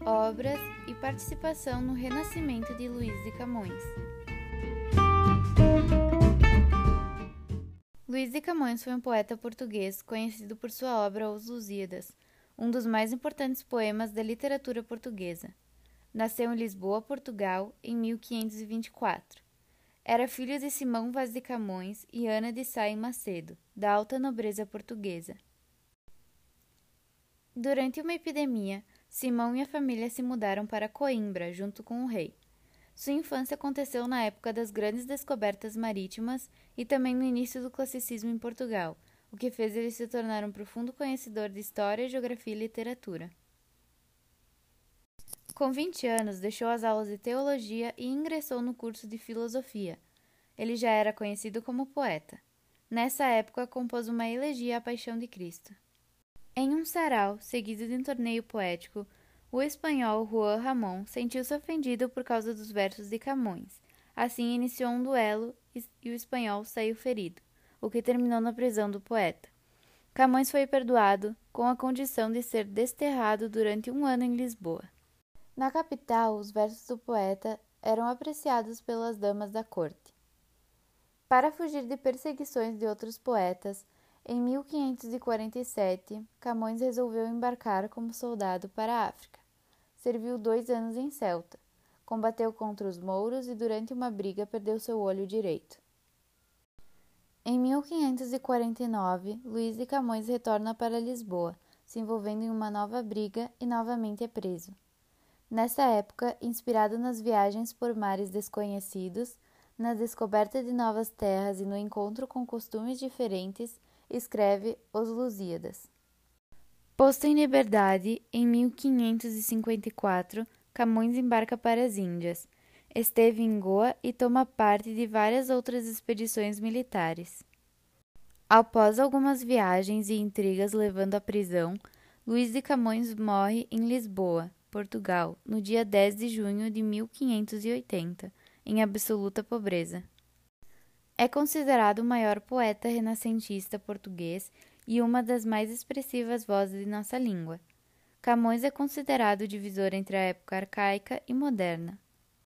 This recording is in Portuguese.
obras e participação no renascimento de Luís de Camões. Luís de Camões foi um poeta português conhecido por sua obra Os Lusíadas, um dos mais importantes poemas da literatura portuguesa. Nasceu em Lisboa, Portugal, em 1524. Era filho de Simão Vaz de Camões e Ana de Sá Macedo, da alta nobreza portuguesa. Durante uma epidemia, Simão e a família se mudaram para Coimbra, junto com o rei. Sua infância aconteceu na época das grandes descobertas marítimas e também no início do classicismo em Portugal, o que fez ele se tornar um profundo conhecedor de história, geografia e literatura. Com 20 anos, deixou as aulas de teologia e ingressou no curso de filosofia. Ele já era conhecido como poeta. Nessa época, compôs uma elegia à Paixão de Cristo. Em um sarau, seguido de um torneio poético, o espanhol Juan Ramón sentiu-se ofendido por causa dos versos de Camões. Assim iniciou um duelo e o espanhol saiu ferido, o que terminou na prisão do poeta. Camões foi perdoado, com a condição de ser desterrado durante um ano em Lisboa. Na capital, os versos do poeta eram apreciados pelas damas da corte. Para fugir de perseguições de outros poetas, em 1547, Camões resolveu embarcar como soldado para a África. Serviu dois anos em Celta, combateu contra os mouros e durante uma briga perdeu seu olho direito. Em 1549, Luís de Camões retorna para Lisboa, se envolvendo em uma nova briga e novamente é preso. Nessa época, inspirado nas viagens por mares desconhecidos, na descoberta de novas terras e no encontro com costumes diferentes, escreve Os Lusíadas. Posto em liberdade, em 1554, Camões embarca para as Índias. Esteve em Goa e toma parte de várias outras expedições militares. Após algumas viagens e intrigas levando à prisão, Luís de Camões morre em Lisboa, Portugal, no dia 10 de junho de 1580, em absoluta pobreza. É considerado o maior poeta renascentista português e uma das mais expressivas vozes de nossa língua. Camões é considerado o divisor entre a época arcaica e moderna.